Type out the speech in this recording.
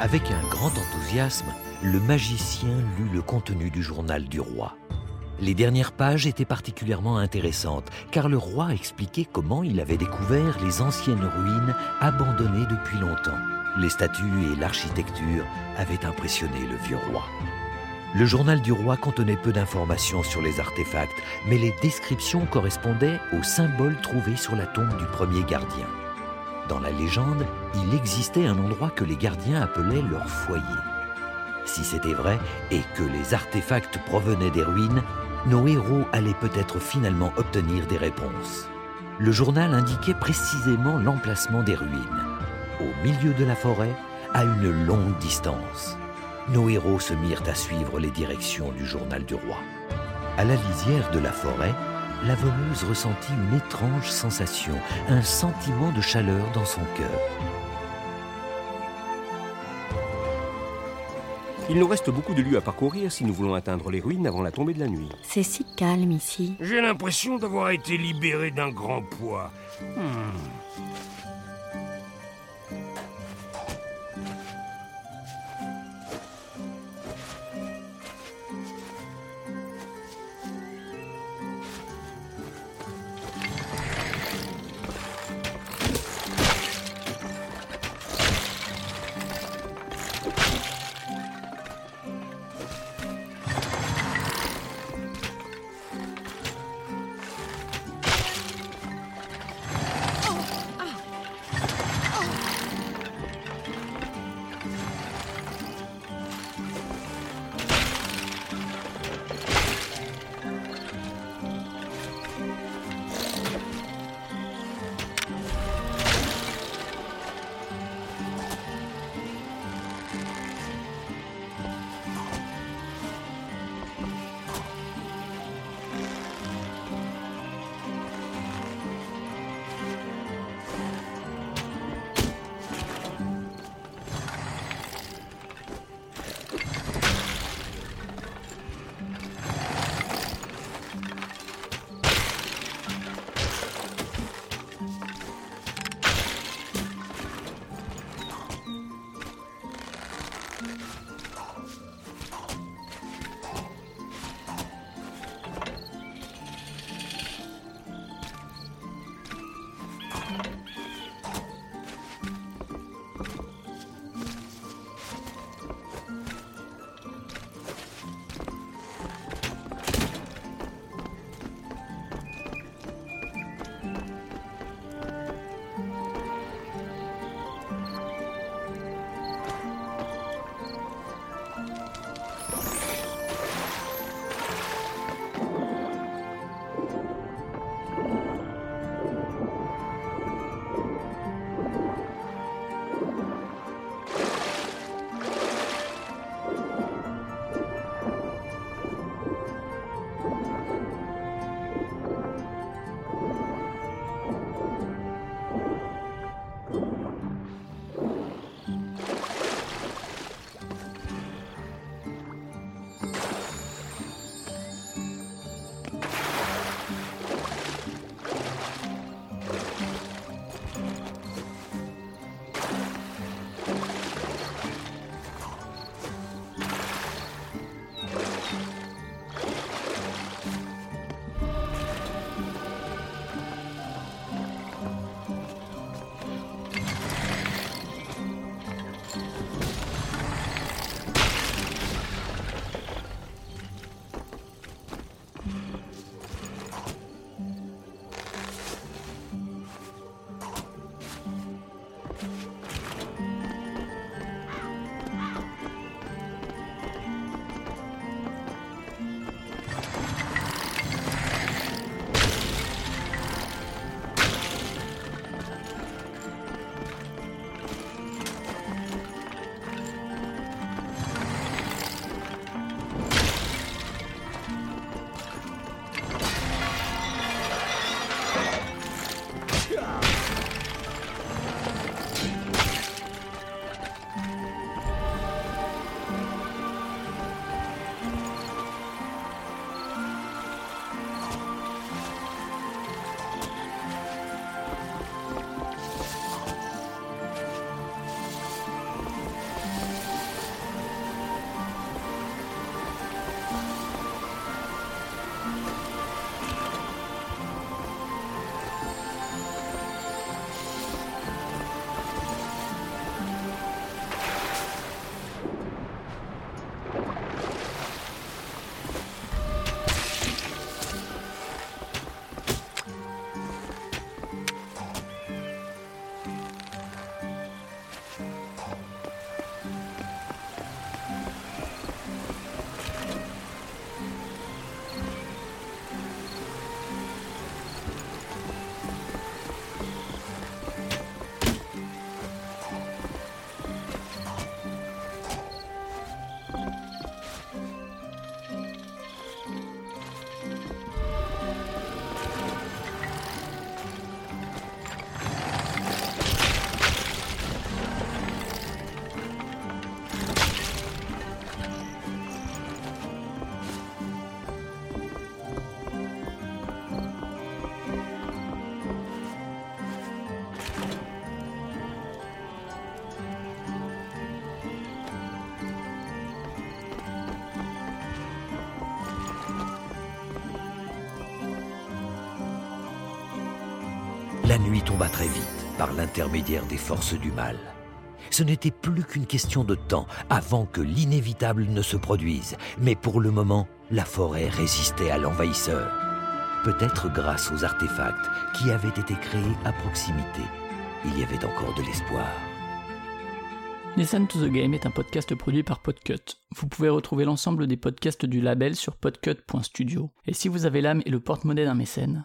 Avec un grand enthousiasme, le magicien lut le contenu du journal du roi. Les dernières pages étaient particulièrement intéressantes, car le roi expliquait comment il avait découvert les anciennes ruines abandonnées depuis longtemps. Les statues et l'architecture avaient impressionné le vieux roi. Le journal du roi contenait peu d'informations sur les artefacts, mais les descriptions correspondaient aux symboles trouvés sur la tombe du premier gardien. Dans la légende, il existait un endroit que les gardiens appelaient leur foyer. Si c'était vrai et que les artefacts provenaient des ruines, nos héros allaient peut-être finalement obtenir des réponses. Le journal indiquait précisément l'emplacement des ruines, au milieu de la forêt, à une longue distance nos héros se mirent à suivre les directions du journal du roi. À la lisière de la forêt, la voleuse ressentit une étrange sensation, un sentiment de chaleur dans son cœur. Il nous reste beaucoup de lieux à parcourir si nous voulons atteindre les ruines avant la tombée de la nuit. C'est si calme ici. J'ai l'impression d'avoir été libéré d'un grand poids. Hmm. Tomba très vite par l'intermédiaire des forces du mal. Ce n'était plus qu'une question de temps avant que l'inévitable ne se produise, mais pour le moment, la forêt résistait à l'envahisseur. Peut-être grâce aux artefacts qui avaient été créés à proximité, il y avait encore de l'espoir. Listen to the Game est un podcast produit par Podcut. Vous pouvez retrouver l'ensemble des podcasts du label sur podcut.studio. Et si vous avez l'âme et le porte-monnaie d'un mécène,